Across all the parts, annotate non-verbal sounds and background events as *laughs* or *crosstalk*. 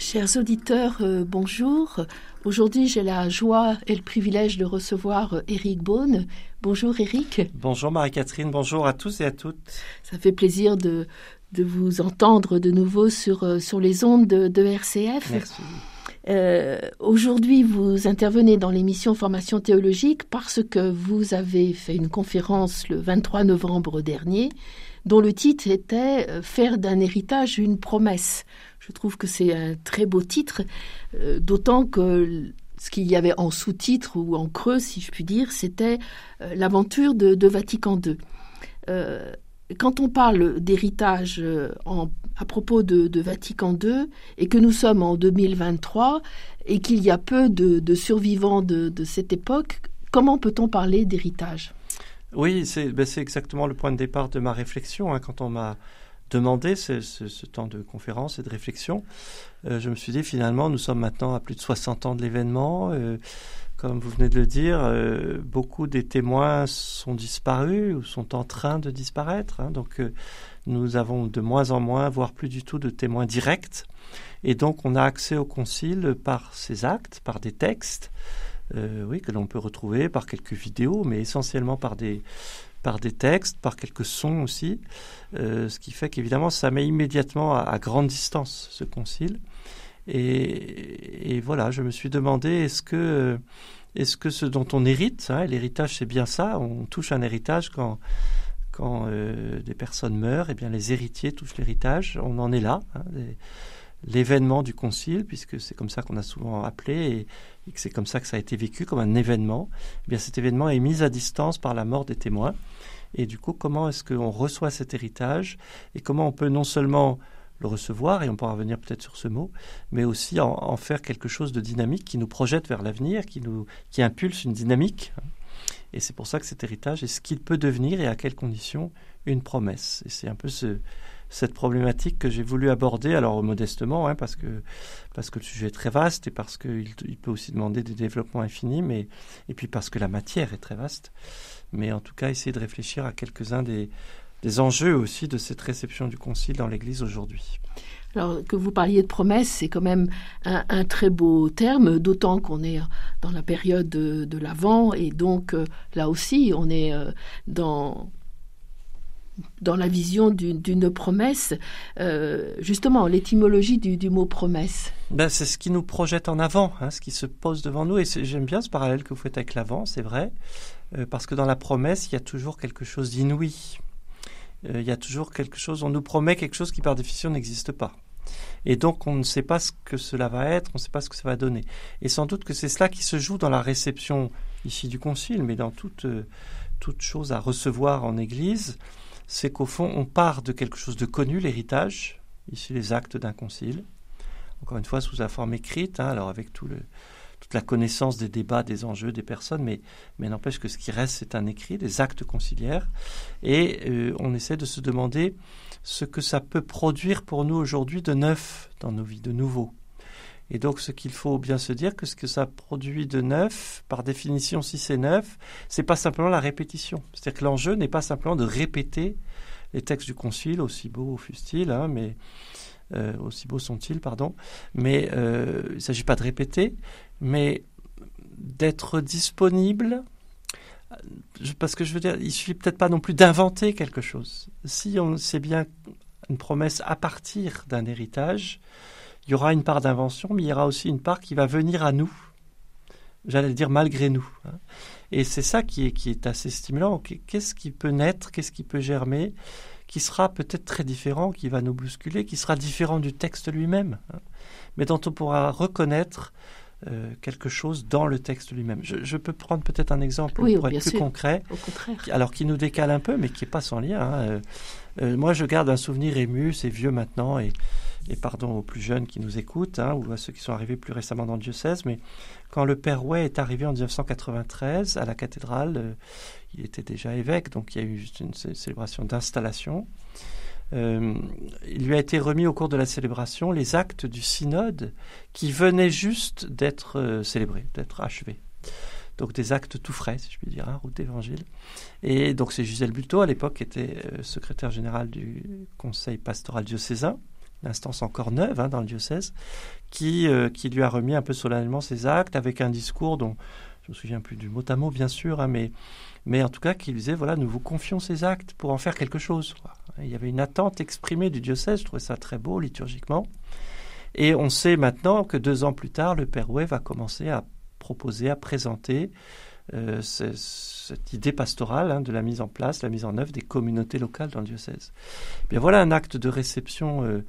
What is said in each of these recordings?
Chers auditeurs, euh, bonjour. Aujourd'hui, j'ai la joie et le privilège de recevoir euh, Éric Beaune. Bonjour Éric. Bonjour Marie-Catherine, bonjour à tous et à toutes. Ça fait plaisir de, de vous entendre de nouveau sur, euh, sur les ondes de, de RCF. Merci. Euh, Aujourd'hui, vous intervenez dans l'émission Formation théologique parce que vous avez fait une conférence le 23 novembre dernier dont le titre était euh, Faire d'un héritage une promesse. Je trouve que c'est un très beau titre, euh, d'autant que ce qu'il y avait en sous-titre ou en creux, si je puis dire, c'était euh, l'aventure de, Vatican II. Quand on parle d'héritage à propos de, Vatican II et que nous sommes en 2023 et qu'il y a peu de, survivants de cette époque, comment peut-on parler d'héritage? Oui, c'est ben, exactement le point de départ de ma réflexion. hein. Quand on m'a demandé ce, temps de conférence et de réflexion, euh, je me suis dit finalement, nous sommes maintenant à plus de 60 ans de l'événement. euh, comme vous venez de le dire, euh, beaucoup des témoins sont disparus ou sont en train de disparaître. hein. donc, euh, nous avons de moins en moins, voire plus du tout, de témoins directs. Et donc, on a accès au concile par ces actes, par des textes, euh, oui, que l'on peut retrouver par quelques vidéos, mais essentiellement par des, par des textes, par quelques sons aussi. Euh, ce qui fait qu'évidemment, ça met immédiatement à, grande distance ce concile. Et, voilà, je me suis demandé est-ce que, est-ce que ce dont on hérite, hein, l'héritage c'est bien ça, on touche un héritage quand, quand euh, des personnes meurent, et bien les héritiers touchent l'héritage, on en est là. hein, L'événement du concile, puisque c'est comme ça qu'on a souvent appelé, et, que c'est comme ça que ça a été vécu, comme un événement, eh bien cet événement est mis à distance par la mort des témoins. Et du coup, comment est-ce qu'on reçoit cet héritage et comment on peut non seulement le recevoir, et on pourra revenir peut-être sur ce mot, mais aussi en, en faire quelque chose de dynamique qui nous projette vers l'avenir, qui qui impulse une dynamique. Et c'est pour ça que cet héritage est ce qu'il peut devenir et à quelles conditions une promesse. Et c'est un peu ce, cette problématique que j'ai voulu aborder, alors modestement, hein, parce que parce que le sujet est très vaste et parce qu'il il peut aussi demander des développements infinis, mais et puis parce que la matière est très vaste. Mais en tout cas, essayer de réfléchir à quelques-uns des, des enjeux aussi de cette réception du Concile dans l'Église aujourd'hui. Alors que vous parliez de promesse, c'est quand même un, très beau terme, d'autant qu'on est dans la période de, de l'Avent et donc euh, là aussi on est euh, dans dans la vision d'une promesse. Euh, justement, l'étymologie du, mot promesse. Ben, c'est ce qui nous projette en avant, hein, ce qui se pose devant nous. Et j'aime bien ce parallèle que vous faites avec l'avant, c'est vrai, euh, parce que dans la promesse, il y a toujours quelque chose d'inouï. Euh, il y a toujours quelque chose, on nous promet quelque chose qui par définition n'existe pas. Et donc on ne sait pas ce que cela va être, on ne sait pas ce que ça va donner. Et sans doute que c'est cela qui se joue dans la réception ici du Concile, mais dans toute chose à recevoir en Église, c'est qu'au fond on part de quelque chose de connu, l'héritage, ici les actes d'un concile, encore une fois sous la forme écrite, hein, alors avec toute la connaissance des débats, des enjeux, des personnes, mais, mais n'empêche que ce qui reste, c'est un écrit, des actes conciliaires, et euh, on essaie de se demander ce que ça peut produire pour nous aujourd'hui de neuf dans nos vies, de nouveau. Et donc ce qu'il faut bien se dire, que ce que ça produit de neuf, par définition, si c'est neuf, c'est pas simplement la répétition. C'est-à-dire que l'enjeu n'est pas simplement de répéter les textes du concile, aussi beaux fussent-ils, hein, mais euh, aussi beaux sont-ils, pardon. Mais euh, il ne s'agit pas de répéter, mais d'être disponible. Parce que je veux dire, il suffit peut-être pas non plus d'inventer quelque chose. Si on sait bien une promesse à partir d'un héritage, il y aura une part d'invention, mais il y aura aussi une part qui va venir à nous. J'allais dire malgré nous. hein. Et c'est ça qui est, qui est assez stimulant. Qu'est-ce qui peut naître, qu'est-ce qui peut germer, qui sera peut-être très différent, qui va nous bousculer, qui sera différent du texte lui-même, hein, mais dont on pourra reconnaître euh, quelque chose dans le texte lui-même. Je, je peux prendre peut-être un exemple Oui, pour être plus sûr. concret, Au contraire. alors qui nous décale un peu, mais qui n'est pas sans lien. hein. Euh, euh, moi, je garde un souvenir ému, c'est vieux maintenant, et, et pardon aux plus jeunes qui nous écoutent, hein, ou à ceux qui sont arrivés plus récemment dans le diocèse, mais quand le père Way est arrivé en 1993 à la cathédrale, euh, il était déjà évêque, donc il y a eu une célébration d'installation. Euh, il lui a été remis au cours de la célébration les actes du synode qui venaient juste d'être euh, célébrés, d'être achevés. Donc des actes tout frais, si je puis dire, hein, route d'évangile. Et donc c'est Gisèle Buteau, à l'époque, qui était secrétaire général du conseil pastoral diocésain l'instance encore neuve hein, dans le diocèse, qui, euh, qui lui a remis un peu solennellement ses actes avec un discours dont je me souviens plus du mot à mot bien sûr, hein, mais, mais en tout cas qui disait voilà nous vous confions ces actes pour en faire quelque chose. Il y avait une attente exprimée du diocèse, je trouvais ça très beau liturgiquement. Et on sait maintenant que deux ans plus tard, le Père Oué va commencer à proposer, à présenter euh, cette idée pastorale hein, de la mise en place, la mise en œuvre des communautés locales dans le diocèse. bien voilà un acte de réception euh,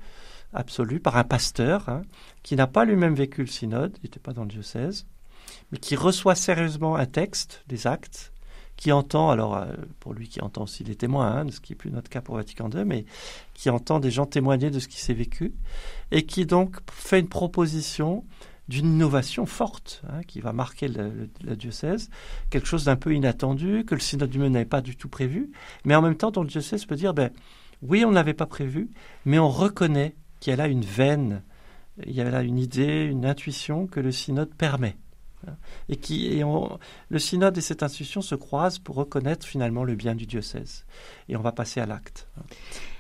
absolue par un pasteur hein, qui n'a pas lui-même vécu le synode, il n'était pas dans le diocèse, mais qui reçoit sérieusement un texte, des actes, qui entend, alors euh, pour lui qui entend aussi les témoins, hein, ce qui n'est plus notre cas pour Vatican II, mais qui entend des gens témoigner de ce qui s'est vécu, et qui donc fait une proposition d'une innovation forte hein, qui va marquer le, diocèse, quelque chose d'un peu inattendu, que le synode du n'avait pas du tout prévu, mais en même temps dont le diocèse peut dire, ben, oui, on ne l'avait pas prévu, mais on reconnaît qu'il y a là une veine, il y a là une idée, une intuition que le synode permet. Et qui le synode et cette institution se croisent pour reconnaître finalement le bien du diocèse. Et on va passer à l'acte.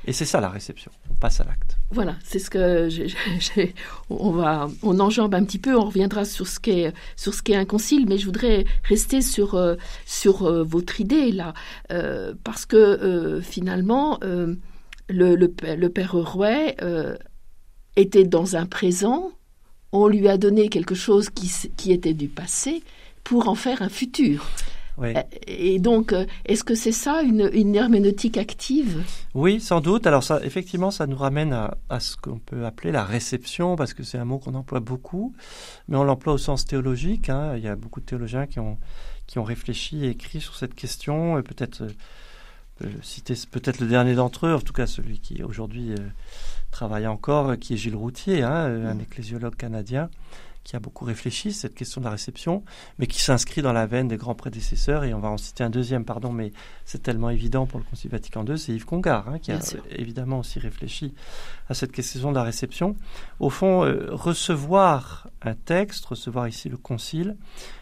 Et c'est ça la réception. On passe à l'acte. Voilà, c'est ce que j'ai, on va, on enjambe un petit peu. On reviendra sur ce qu'est sur ce un concile, mais je voudrais rester sur euh, sur euh, votre idée là, euh, parce que finalement le, le, le, père Rouet était dans un présent, on lui a donné quelque chose qui, qui était du passé pour en faire un futur. Et donc, euh, est-ce que c'est ça une, herméneutique active? Oui, sans doute. Alors ça, effectivement, ça nous ramène à, ce qu'on peut appeler la réception, parce que c'est un mot qu'on emploie beaucoup, mais on l'emploie au sens théologique. Hein. Il y a beaucoup de théologiens qui ont, qui ont réfléchi et écrit sur cette question. Peut-être euh, citer peut-être le dernier d'entre eux, en tout cas celui qui aujourd'hui euh, travaille encore, qui est Gilles Routier, hein, un mm. ecclésiologue canadien, qui a beaucoup réfléchi cette question de la réception, mais qui s'inscrit dans la veine des grands prédécesseurs. Et on va en citer un deuxième, pardon, mais c'est tellement évident pour le Concile Vatican II, c'est Yves Congar, hein, qui a évidemment aussi réfléchi à cette question de la réception. Au fond, euh, recevoir un texte, recevoir ici le Concile,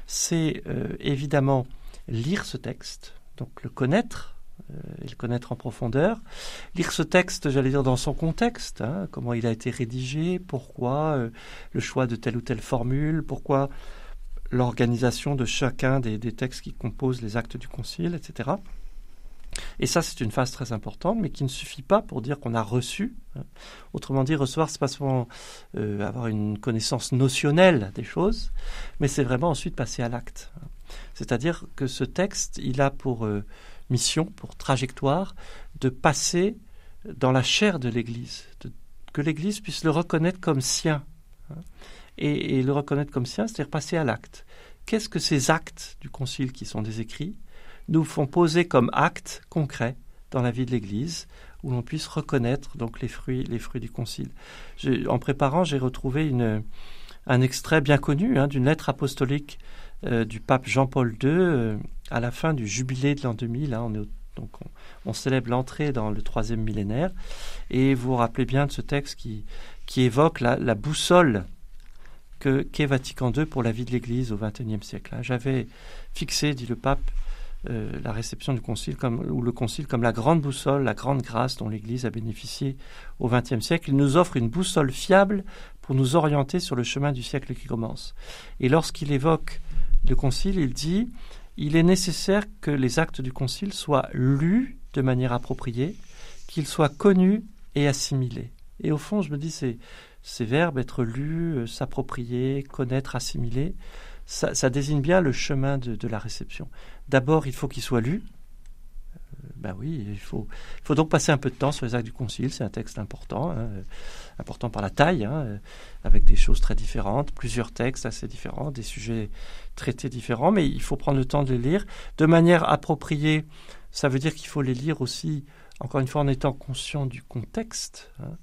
c'est euh, évidemment lire ce texte, donc le connaître, euh, et le connaître en profondeur. Lire ce texte, j'allais dire, dans son contexte, hein, comment il a été rédigé, pourquoi euh, le choix de telle ou telle formule, pourquoi l'organisation de chacun des, textes qui composent les actes du Concile, etc. Et ça, c'est une phase très importante, mais qui ne suffit pas pour dire qu'on a reçu. Hein. Autrement dit, recevoir, c'est pas seulement euh, avoir une connaissance notionnelle des choses, mais c'est vraiment ensuite passer à l'acte. Hein. C'est-à-dire que ce texte, il a pour mission, pour trajectoire, de passer dans la chair de l'Église, que l'Église puisse le reconnaître comme sien. Hein, et, le reconnaître comme sien, c'est-à-dire passer à l'acte. Qu'est-ce que ces actes du Concile qui sont des écrits nous font poser comme actes concrets dans la vie de l'Église, où l'on puisse reconnaître donc les fruits, les fruits du Concile? En préparant, j'ai retrouvé une, un extrait bien connu hein, d'une lettre apostolique euh, du pape Jean-Paul II à la fin du jubilé de l'an 2000. Hein, on, célèbre l'entrée dans le troisième millénaire. Et vous vous rappelez bien de ce texte qui, évoque la, boussole que qu'est Vatican II pour la vie de l'Église au XXIe siècle. Hein. J'avais fixé, dit le pape, euh, la réception du concile comme, ou le concile comme la grande boussole, la grande grâce dont l'Église a bénéficié au XXe siècle. Il nous offre une boussole fiable pour nous orienter sur le chemin du siècle qui commence. Et lorsqu'il évoque le concile, il dit il est nécessaire que les actes du concile soient lus de manière appropriée, qu'ils soient connus et assimilés. Et au fond, je me dis, ces, verbes, être lus, euh, s'approprier, connaître, assimiler, ça, désigne bien le chemin de, la réception. D'abord, il faut qu'ils soient lus. Ben oui, il faut, il faut donc passer un peu de temps sur les actes du concile. C'est un texte important. Hein important par la taille, hein, avec des choses très différentes, plusieurs textes assez différents, des sujets traités différents, mais il faut prendre le temps de les lire de manière appropriée. Ça veut dire qu'il faut les lire aussi encore une fois en étant conscient du contexte, hein,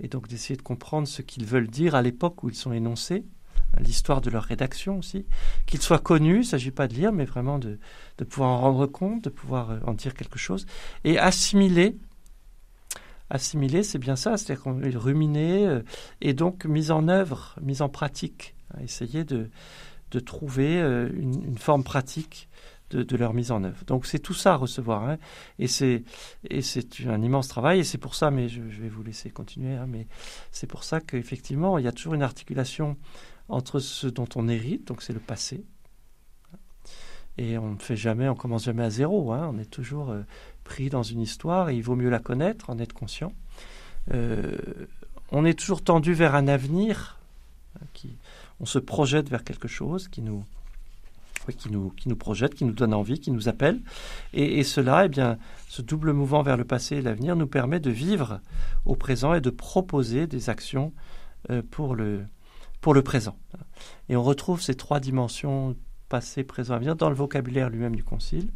et donc d'essayer de comprendre ce qu'ils veulent dire à l'époque où ils sont énoncés, l'histoire de leur rédaction aussi, qu'ils soient connus, il ne s'agit pas de lire, mais vraiment de, de, pouvoir en rendre compte, de pouvoir euh, en dire quelque chose, et assimiler. Assimiler, c'est bien ça, c'est-à-dire qu'on euh, et donc mise en œuvre, mise en pratique, essayer de, de trouver euh, une, une, forme pratique de, leur mise en œuvre. Donc c'est tout ça à recevoir, hein. et c'est et c'est un immense travail, et c'est pour ça, mais je, vais vous laisser continuer, hein, mais c'est pour ça qu'effectivement il y a toujours une articulation entre ce dont on hérite, donc c'est le passé, et on ne fait jamais, on commence jamais à zéro, hein. on est toujours euh, pris dans une histoire, et il vaut mieux la connaître, en être conscient. Euh, on est toujours tendu vers un avenir, qui, on se projette vers quelque chose qui nous qui nous, qui nous projette, qui nous donne envie, qui nous appelle. Et, cela, eh bien, ce double mouvement vers le passé et l'avenir nous permet de vivre au présent et de proposer des actions euh, pour, le, pour le présent. Et on retrouve ces trois dimensions, passé, présent, avenir, dans le vocabulaire lui-même du Concile.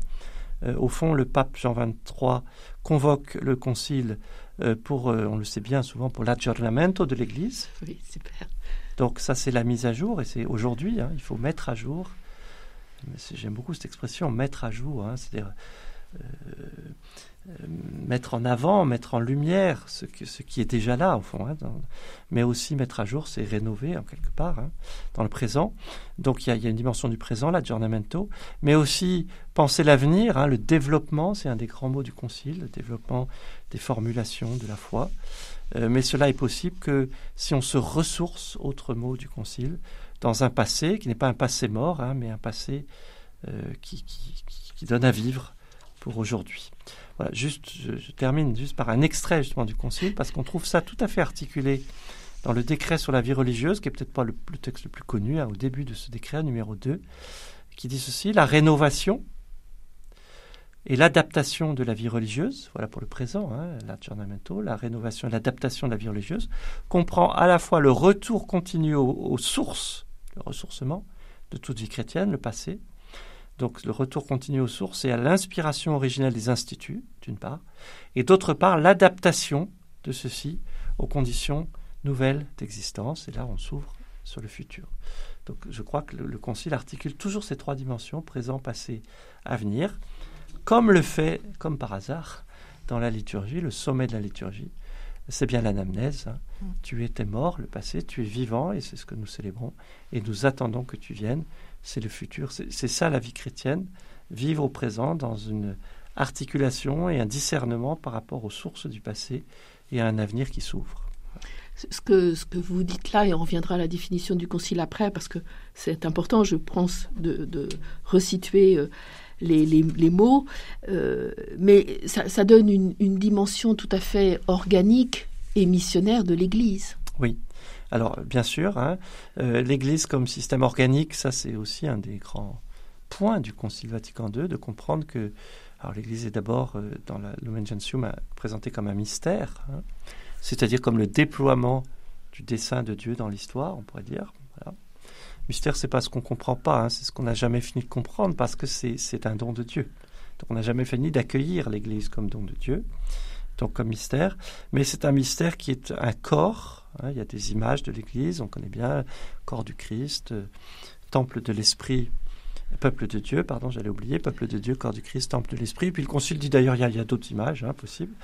Euh, au fond, le pape Jean XXIII convoque le Concile euh, pour, on le sait bien souvent, pour l'aggiornamento de l'Église. Oui, super. Donc ça, c'est la mise à jour, et c'est aujourd'hui, hein, il faut mettre à jour J'aime beaucoup cette expression, mettre à jour, hein, c'est-à-dire euh, euh, mettre en avant, mettre en lumière ce, qui est déjà là, au fond. Hein, mais aussi mettre à jour, c'est rénover, en quelque part, hein, dans le présent. Donc il y, a, une dimension du présent, l'aggiornamento, mais aussi penser l'avenir, le développement, c'est un des grands mots du Concile, le développement des formulations de la foi. Euh, mais cela est possible que si on se ressource, autre mot du Concile, dans un passé qui n'est pas un passé mort, hein, mais un passé euh, qui, donne à vivre pour aujourd'hui. Voilà, juste, je, termine juste par un extrait justement du Concile, parce qu'on trouve ça tout à fait articulé dans le décret sur la vie religieuse, qui est peut-être pas le, texte le plus connu, hein, au début de ce décret, numéro 2, qui dit ceci, la rénovation et l'adaptation de la vie religieuse, voilà pour le présent, hein, la rénovation et l'adaptation de la vie religieuse, comprend à la fois le retour continu aux sources le ressourcement de toute vie chrétienne, le passé. Donc le retour continu aux sources et à l'inspiration originelle des instituts, d'une part, et d'autre part l'adaptation de ceci aux conditions nouvelles d'existence. Et là, on s'ouvre sur le futur. Donc je crois que le, Concile articule toujours ces trois dimensions, présent, passé, avenir, comme le fait, comme par hasard, dans la liturgie, le sommet de la liturgie, c'est bien l'anamnèse. Hein. Mm. Tu étais mort, le passé, tu es vivant, et c'est ce que nous célébrons. Et nous attendons que tu viennes. C'est le futur. C'est ça la vie chrétienne. Vivre au présent dans une articulation et un discernement par rapport aux sources du passé et à un avenir qui s'ouvre. Ce que, ce que vous dites là, et on reviendra à la définition du concile après, parce que c'est important, je pense, de, de resituer euh, les, mots, euh, mais ça, donne une, dimension tout à fait organique et missionnaire de l'Église. Oui. Alors, bien sûr, hein, euh, l'Église comme système organique, ça c'est aussi un des grands points du Concile Vatican II, de comprendre que l'Église est d'abord, euh, dans la Lumen Gentium, présentée comme un mystère, hein, c'est-à-dire comme le déploiement du dessein de Dieu dans l'histoire, on pourrait dire. Mystère, c'est pas ce qu'on comprend pas, hein, c'est ce qu'on n'a jamais fini de comprendre parce que c'est un don de Dieu. Donc on n'a jamais fini d'accueillir l'Église comme don de Dieu, donc comme mystère. Mais c'est un mystère qui est un corps. Hein, il y a des images de l'Église, on connaît bien corps du Christ, euh, temple de l'Esprit, peuple de Dieu, pardon, j'allais oublier, peuple de Dieu, corps du Christ, temple de l'Esprit. Puis le Concile dit d'ailleurs, il y a, d'autres images hein, possibles,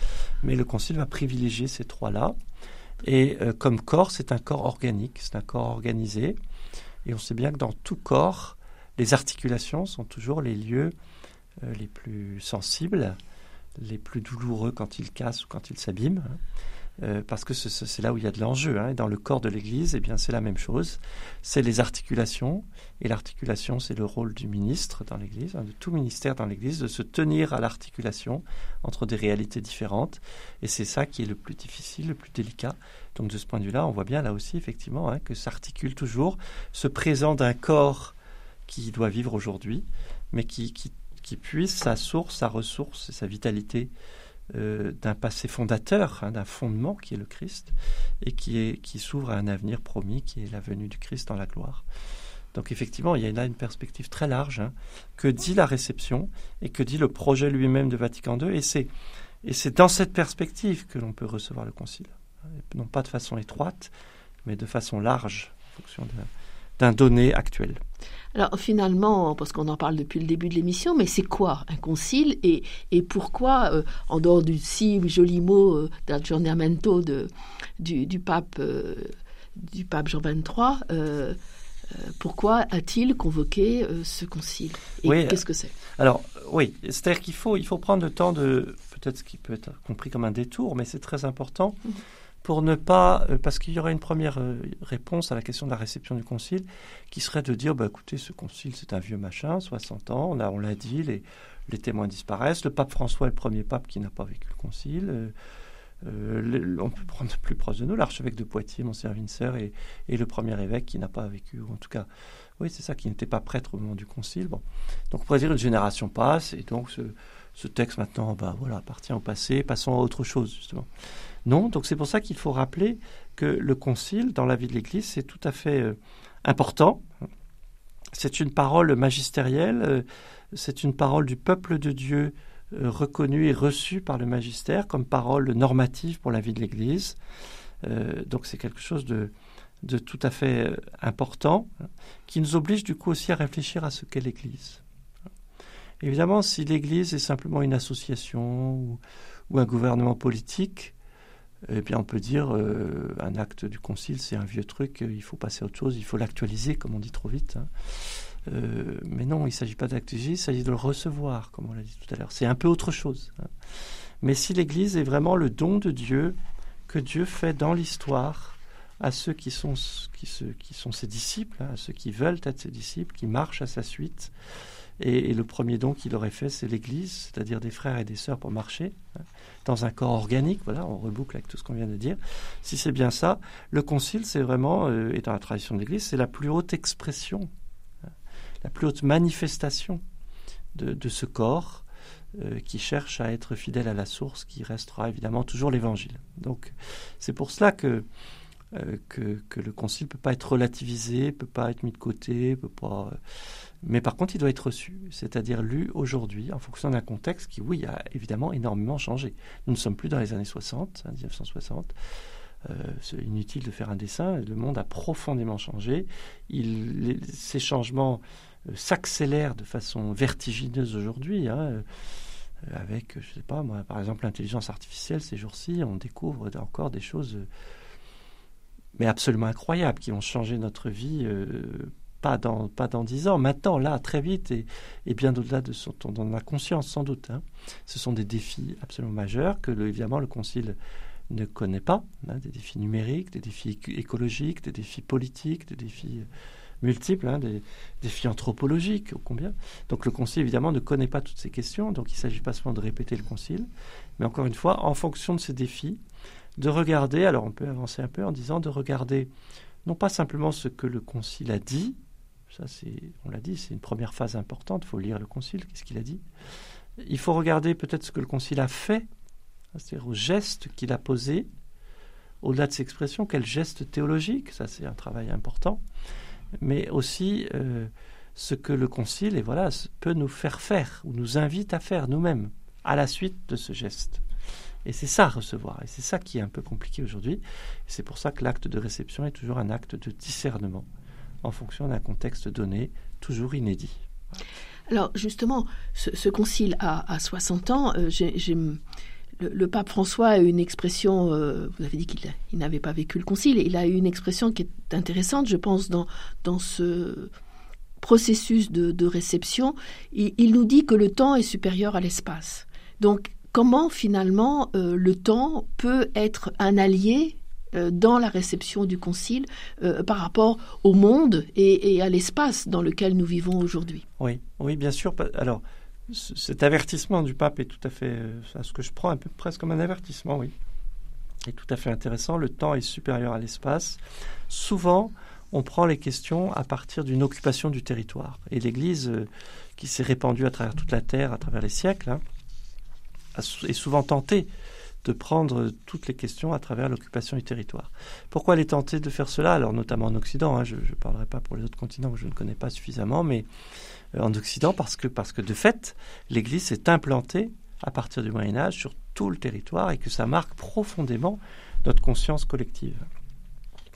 mais le Concile va privilégier ces trois-là. Et euh, comme corps, c'est un corps organique, c'est un corps organisé. Et on sait bien que dans tout corps, les articulations sont toujours les lieux euh, les plus sensibles, les plus douloureux quand ils cassent ou quand ils s'abîment, hein. Euh, parce que c'est là où il y a de l'enjeu. Hein. dans le corps de l'Église, eh c'est la même chose. C'est les articulations, et l'articulation, c'est le rôle du ministre dans l'Église, hein, de tout ministère dans l'Église, de se tenir à l'articulation entre des réalités différentes. Et c'est ça qui est le plus difficile, le plus délicat. Donc de ce point de vue-là, on voit bien là aussi effectivement hein, que s'articule toujours ce présent d'un corps qui doit vivre aujourd'hui, mais qui, qui, qui, puise sa source, sa ressource et sa vitalité euh, d'un passé fondateur, hein, d'un fondement qui est le Christ, et qui, s'ouvre à un avenir promis qui est la venue du Christ dans la gloire. Donc effectivement, il y a là une perspective très large. Hein, que dit la réception et que dit le projet lui-même de Vatican II Et c'est Et c'est dans cette perspective que l'on peut recevoir le concile. Non pas de façon étroite, mais de façon large, en fonction d'un donné actuel. Alors finalement, parce qu'on en parle depuis le début de l'émission, mais c'est quoi un concile et, et pourquoi, euh, en dehors du si joli mot euh, d'aggiornamento de, du, du, pape, euh, du pape Jean XXIII, euh, pourquoi a-t-il convoqué ce concile Et qu'est-ce que c'est? Alors oui, c'est-à-dire qu'il faut, il faut prendre le temps de, peut-être ce qui peut être compris comme un détour, mais c'est très important. Pour ne pas, euh, parce qu'il y aurait une première euh, réponse à la question de la réception du concile, qui serait de dire, bah, écoutez, ce concile, c'est un vieux machin, 60 ans, on, on l'a dit, les, témoins disparaissent, le pape François est le premier pape qui n'a pas vécu le concile, euh, on peut prendre plus proche de nous, l'archevêque de Poitiers, Monseigneur Vincer, et, et, le premier évêque qui n'a pas vécu, ou en tout cas, oui, c'est ça, qui n'était pas prêtre au moment du concile. Bon. Donc on pourrait dire une génération passe, et donc ce, ce texte maintenant, bah, voilà, appartient au passé, passons à autre chose, justement. Non, donc c'est pour ça qu'il faut rappeler que le concile, dans la vie de l'Église, c'est tout à fait euh, important. C'est une parole magistérielle, euh, c'est une parole du peuple de Dieu euh, reconnue et reçue par le magistère comme parole normative pour la vie de l'Église. donc c'est quelque chose de, tout à fait important qui nous oblige du coup aussi à réfléchir à ce qu'est l'Église. Évidemment, si l'Église est simplement une association ou un gouvernement politique, eh bien, on peut dire euh, un acte du concile, c'est un vieux truc, euh, il faut passer à autre chose, il faut l'actualiser, comme on dit trop vite. Hein. Euh, mais non, il ne s'agit pas d'actualiser, il s'agit de le recevoir, comme on l'a dit tout à l'heure. C'est un peu autre chose. Hein. Mais si l'Église est vraiment le don de Dieu que Dieu fait dans l'histoire à ceux qui sont, qui, qui sont ses disciples, hein, à ceux qui veulent être ses disciples, qui marchent à sa suite, et, le premier don qu'il aurait fait, c'est l'Église, c'est-à-dire des frères et des sœurs pour marcher hein, dans un corps organique. Voilà, on reboucle avec tout ce qu'on vient de dire. Si c'est bien ça, le Concile, c'est vraiment, euh, et dans la tradition de l'Église, c'est la plus haute expression, hein, la plus haute manifestation de, ce corps euh, qui cherche à être fidèle à la source, qui restera évidemment toujours l'Évangile. Donc, c'est pour cela que euh, que, le concile peut pas être relativisé, peut pas être mis de côté, peut pas. Mais par contre, il doit être reçu, c'est-à-dire lu aujourd'hui en fonction d'un contexte qui, oui, a évidemment énormément changé. Nous ne sommes plus dans les années 60, 1960. Hein, euh, c'est inutile de faire un dessin. Le monde a profondément changé. Ces changements euh, s'accélèrent de façon vertigineuse aujourd'hui. Hein, euh, avec, je sais pas moi, par exemple, l'intelligence artificielle, ces jours-ci, on découvre encore des choses mais absolument incroyables qui vont changer notre vie pas dans, pas dans 10 ans, maintenant, là, très vite, et, bien au-delà de son, on en a conscience sans doute. Hein. Ce sont des défis absolument majeurs que, le, évidemment, le Concile ne connaît pas, hein, des défis numériques, des défis écologiques, des défis politiques, des défis euh, multiples, hein, des défis anthropologiques, ô combien. Donc le Concile, évidemment, ne connaît pas toutes ces questions, donc il ne s'agit pas seulement de répéter le Concile, mais encore une fois, en fonction de ces défis, de regarder, alors on peut avancer un peu en disant de regarder non pas simplement ce que le Concile a dit, ça, c'est, on l'a dit, c'est une première phase importante. Il faut lire le Concile. Qu'est-ce qu'il a dit Il faut regarder peut-être ce que le Concile a fait, c'est-à-dire au geste qu'il a posé. Au-delà de ses expressions, quel geste théologique Ça, c'est un travail important. Mais aussi euh, ce que le Concile, et voilà, peut nous faire faire ou nous invite à faire nous-mêmes à la suite de ce geste. Et c'est ça recevoir. Et c'est ça qui est un peu compliqué aujourd'hui. C'est pour ça que l'acte de réception est toujours un acte de discernement en fonction d'un contexte donné, toujours inédit. Alors justement, ce, concile a, 60 ans. Euh, le, pape François a eu une expression, euh, vous avez dit qu'il n'avait pas vécu le concile, il a eu une expression qui est intéressante, je pense, dans, dans ce processus de, réception. Il, nous dit que le temps est supérieur à l'espace. Donc comment finalement euh, le temps peut être un allié euh, dans la réception du Concile par rapport au monde et, à l'espace dans lequel nous vivons aujourd'hui? Oui, oui, bien sûr. Alors, cet avertissement du pape est tout à fait, euh, à ce que je prends presque comme un avertissement, oui. est tout à fait intéressant. Le temps est supérieur à l'espace. Souvent, on prend les questions à partir d'une occupation du territoire. Et l'Église, qui s'est répandue à travers toute la terre, à travers les siècles, hein, est souvent tentée de prendre toutes les questions à travers l'occupation du territoire. Pourquoi elle est tentée de faire cela? Alors notamment en Occident, hein, je ne parlerai pas pour les autres continents que je ne connais pas suffisamment, mais euh, en Occident parce que, parce que de fait, l'Église s'est implantée à partir du Moyen Âge sur tout le territoire et que ça marque profondément notre conscience collective.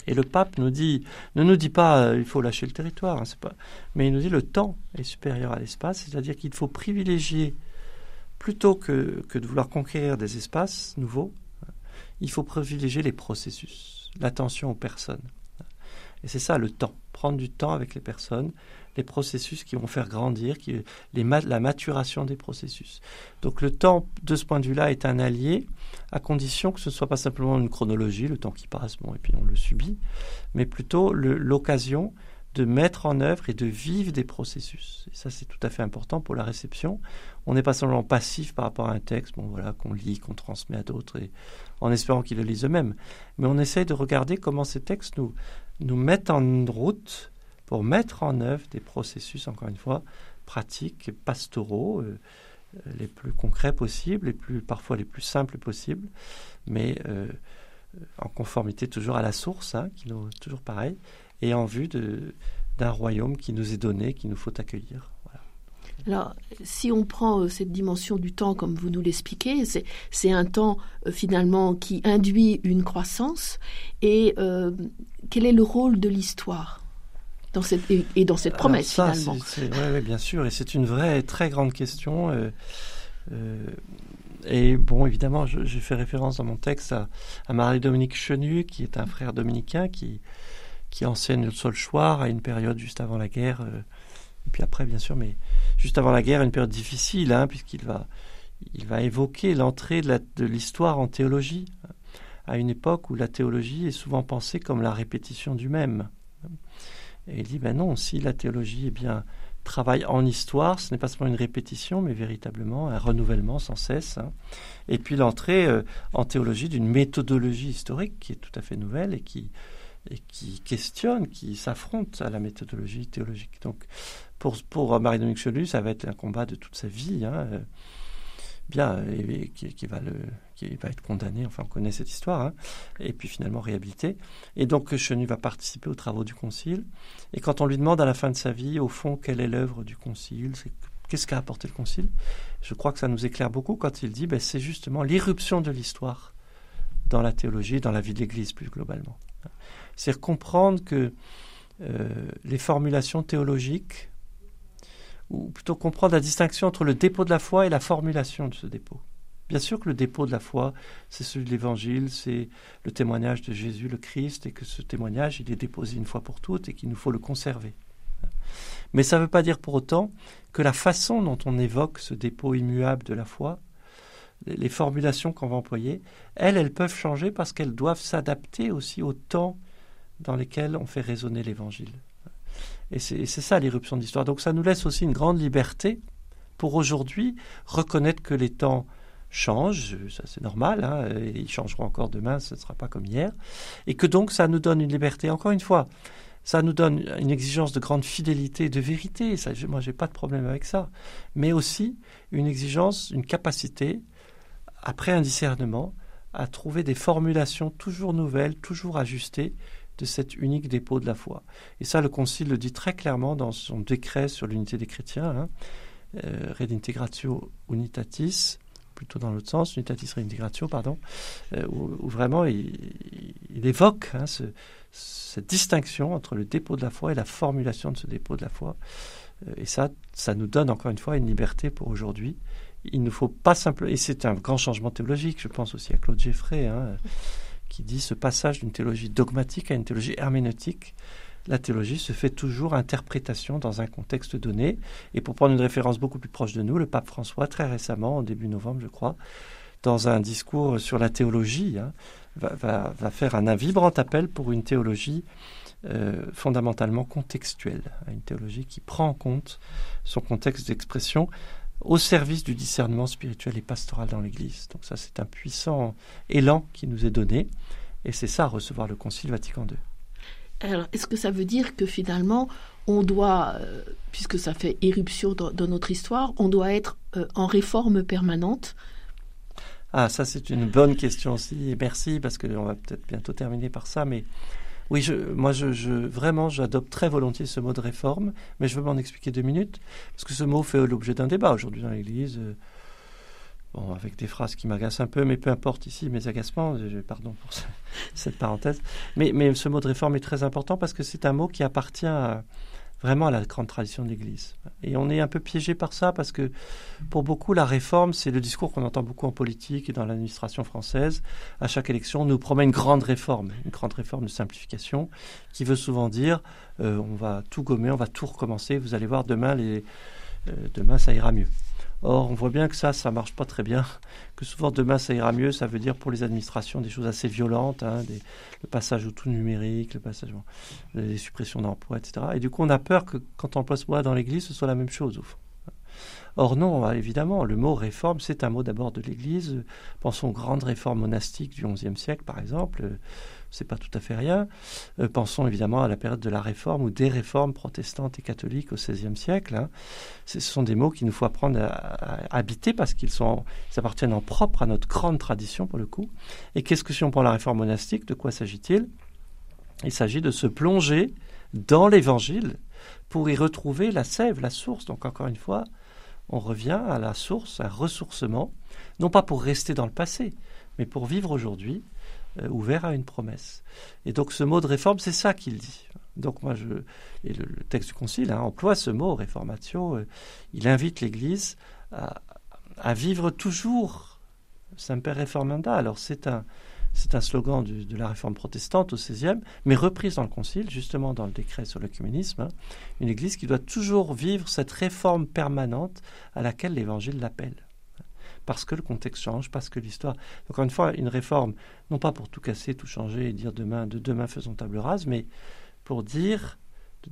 Et le pape nous dit, ne nous dit pas euh, il faut lâcher le territoire, hein, pas, mais il nous dit le temps est supérieur à l'espace, c'est-à-dire qu'il faut privilégier, plutôt que, que de vouloir conquérir des espaces nouveaux, il faut privilégier les processus, l'attention aux personnes. Et c'est ça le temps, prendre du temps avec les personnes, les processus qui vont faire grandir, qui, les, la maturation des processus. Donc le temps, de ce point de vue-là, est un allié, à condition que ce ne soit pas simplement une chronologie, le temps qui passe, bon, et puis on le subit, mais plutôt l'occasion de mettre en œuvre et de vivre des processus. Et ça, c'est tout à fait important pour la réception. On n'est pas seulement passif par rapport à un texte, bon voilà, qu'on lit, qu'on transmet à d'autres, et en espérant qu'ils le lisent eux-mêmes. Mais on essaye de regarder comment ces textes nous, nous mettent en route pour mettre en œuvre des processus, encore une fois, pratiques, pastoraux, euh, euh, les plus concrets possibles, les plus, parfois les plus simples possibles, mais euh, en conformité toujours à la source, hein, toujours pareil, et en vue d'un royaume qui nous est donné, qu'il nous faut accueillir. Alors, si on prend cette dimension du temps comme vous nous l'expliquez, c'est un temps finalement qui induit une croissance. Et quel est le rôle de l'histoire? Dans cette, et, dans cette promesse finalement. Oui, bien sûr, et c'est une vraie très grande question. Euh, euh, et bon, évidemment, j'ai fait référence dans mon texte à, Marie-Dominique Chenu, qui est un frère dominicain qui, qui enseigne le Solchoir à une période juste avant la guerre. Euh, et puis après, bien sûr, mais juste avant la guerre, une période difficile, hein, puisqu'il va, il va évoquer l'entrée de l'histoire en théologie, à une époque où la théologie est souvent pensée comme la répétition du même. Et il dit, ben non, si la théologie eh bien, travaille en histoire, ce n'est pas seulement une répétition, mais véritablement un renouvellement sans cesse. Hein. Et puis l'entrée euh, en théologie d'une méthodologie historique qui est tout à fait nouvelle et qui, et qui questionne, qui s'affronte à la méthodologie théologique. Donc pour, Marie-Dominique Chelu, ça va être un combat de toute sa vie. Hein, euh, bien, et, qui, va le, qui va être condamné, enfin on connaît cette histoire, hein, et puis finalement réhabilité. Et donc Chenu va participer aux travaux du Concile. Et quand on lui demande à la fin de sa vie, au fond, quelle est l'œuvre du Concile, qu'est-ce qu'a apporté le Concile, je crois que ça nous éclaire beaucoup quand il dit, ben, c'est justement l'irruption de l'histoire dans la théologie, dans la vie de l'Église plus globalement. C'est comprendre que euh, les formulations théologiques ou plutôt comprendre la distinction entre le dépôt de la foi et la formulation de ce dépôt. Bien sûr que le dépôt de la foi, c'est celui de l'Évangile, c'est le témoignage de Jésus le Christ, et que ce témoignage, il est déposé une fois pour toutes et qu'il nous faut le conserver. Mais ça ne veut pas dire pour autant que la façon dont on évoque ce dépôt immuable de la foi, les formulations qu'on va employer, elles, elles peuvent changer parce qu'elles doivent s'adapter aussi au temps dans lequel on fait résonner l'Évangile. Et c'est ça l'irruption de. Donc ça nous laisse aussi une grande liberté pour aujourd'hui reconnaître que les temps changent, ça c'est normal, hein, et ils changeront encore demain, ce ne sera pas comme hier, et que donc ça nous donne une liberté, encore une fois, ça nous donne une exigence de grande fidélité, de vérité, ça, moi j'ai pas de problème avec ça, mais aussi une exigence, une capacité, après un discernement, à trouver des formulations toujours nouvelles, toujours ajustées, de cet unique dépôt de la foi. Et ça, le Concile le dit très clairement dans son décret sur l'unité des chrétiens, hein, euh, Redintegratio Unitatis, plutôt dans l'autre sens, Unitatis Redintegratio, pardon, euh, où, vraiment il, évoque hein, cette distinction entre le dépôt de la foi et la formulation de ce dépôt de la foi. Euh, et ça, ça nous donne encore une fois une liberté pour aujourd'hui. Il ne faut pas simplement, et c'est un grand changement théologique, je pense aussi à Claude Geffray, hein, qui dit ce passage d'une théologie dogmatique à une théologie herméneutique. La théologie se fait toujours interprétation dans un contexte donné. Et pour prendre une référence beaucoup plus proche de nous, le pape François, très récemment, au début novembre, je crois, dans un discours sur la théologie, hein, va, faire un vibrant appel pour une théologie euh, fondamentalement contextuelle, une théologie qui prend en compte son contexte d'expression au service du discernement spirituel et pastoral dans l'Église. Donc ça, c'est un puissant élan qui nous est donné, et c'est ça, recevoir le Concile Vatican II. Alors, est-ce que ça veut dire que finalement, on doit, euh, puisque ça fait éruption dans, notre histoire, on doit être euh, en réforme permanente? Ah, ça c'est une bonne question aussi, merci, parce qu'on va peut-être bientôt terminer par ça, mais oui, moi, je, je, vraiment, j'adopte très volontiers ce mot de réforme, mais je veux m'en expliquer deux minutes, parce que ce mot fait l'objet d'un débat aujourd'hui dans l'Église. Bon, avec des phrases qui m'agacent un peu, mais peu importe ici mes agacements, pardon pour *laughs* cette parenthèse. Mais, mais ce mot de réforme est très important parce que c'est un mot qui appartient vraiment à la grande tradition de l'Église. Et on est un peu piégé par ça parce que pour beaucoup, la réforme, c'est le discours qu'on entend beaucoup en politique et dans l'administration française. À chaque élection, on nous promet une grande réforme, une grande réforme de simplification qui veut souvent dire euh, on va tout gommer, on va tout recommencer, vous allez voir demain, euh, demain ça ira mieux. Or, on voit bien que ça, ça marche pas très bien. *laughs* Que souvent demain ça ira mieux, ça veut dire pour les administrations des choses assez violentes, hein, le passage au tout numérique, le passage, les suppressions d'emplois, etc. Et du coup, on a peur que quand on emploie ce mot dans l'Église, ce soit la même chose. Or non, évidemment, le mot réforme, c'est un mot d'abord de l'Église. Pensons aux grandes réformes monastiques du XIe siècle, par exemple c'est pas tout à fait rien. Euh, pensons évidemment à la période de la Réforme ou des réformes protestantes et catholiques au XVIe siècle. Hein. Ce sont des mots qu'il nous faut apprendre à, habiter parce qu'ils sont, appartiennent en propre à notre grande tradition pour le coup. Et qu'est-ce que si on prend la Réforme monastique, de quoi s'agit-il? Il s'agit de se plonger dans l'Évangile pour y retrouver la sève, la source. Donc encore une fois, on revient à la source, un ressourcement, non pas pour rester dans le passé, mais pour vivre aujourd'hui ouvert à une promesse. Et donc ce mot de réforme, c'est ça qu'il dit. Donc moi, je, et le, texte du Concile hein, emploie ce mot, réformatio, euh, il invite l'Église à, vivre toujours Semper Reformanda. Alors c'est un, slogan de la réforme protestante au XVIe, mais reprise dans le Concile, justement dans le décret sur le communisme, hein, une Église qui doit toujours vivre cette réforme permanente à laquelle l'Évangile l'appelle parce que le contexte change, parce que l'histoire. Encore une fois, une réforme, non pas pour tout casser, tout changer et dire demain, de demain faisons table rase, mais pour dire,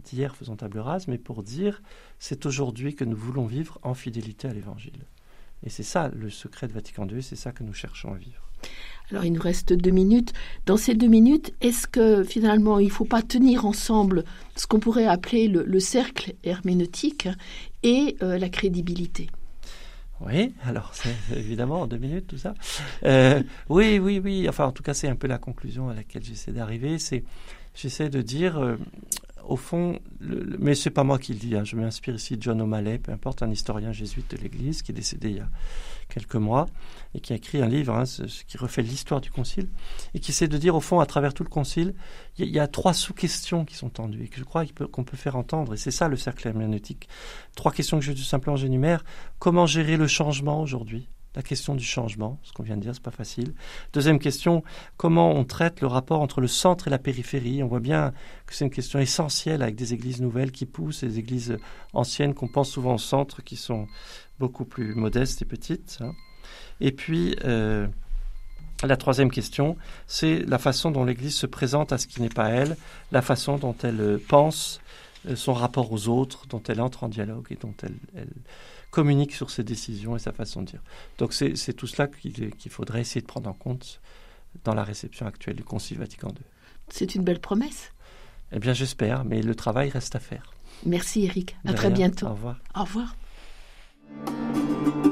d'hier faisons table rase, mais pour dire c'est aujourd'hui que nous voulons vivre en fidélité à l'Évangile. Et c'est ça le secret de Vatican II, c'est ça que nous cherchons à vivre. Alors il nous reste deux minutes. Dans ces deux minutes, est-ce que finalement il ne faut pas tenir ensemble ce qu'on pourrait appeler le, cercle herméneutique et euh, la crédibilité? Oui, alors c'est évidemment en deux minutes tout ça. Euh, oui, oui, oui. Enfin, en tout cas, c'est un peu la conclusion à laquelle j'essaie d'arriver. C'est, j'essaie de dire, euh, au fond, le, mais c'est pas moi qui le dis. Hein. je m'inspire ici de John O'Malley, peu importe, un historien jésuite de l'Église qui est décédé il y a quelques mois et qui a écrit un livre hein, ce, qui refait l'histoire du Concile et qui essaie de dire au fond à travers tout le Concile, il y, a trois sous-questions qui sont tendues et que je crois qu'on peut, faire entendre et c'est ça le cercle herméneutique. Trois questions que je tout simplement j'énumère. Comment gérer le changement aujourd'hui? La question du changement, ce qu'on vient de dire, c'est pas facile. Deuxième question, comment on traite le rapport entre le centre et la périphérie? On voit bien que c'est une question essentielle avec des églises nouvelles qui poussent, des églises anciennes qu'on pense souvent au centre, qui sont beaucoup plus modestes et petites. Hein. Et puis, euh, la troisième question, c'est la façon dont l'Église se présente à ce qui n'est pas elle, la façon dont elle pense euh, son rapport aux autres, dont elle entre en dialogue et dont elle, communique sur ses décisions et sa façon de dire. Donc c'est tout cela qu'il faudrait essayer de prendre en compte dans la réception actuelle du Concile Vatican II. C'est une belle promesse. Eh bien j'espère, mais le travail reste à faire. Merci Eric. À très bientôt. Au revoir. Au revoir. Thank you.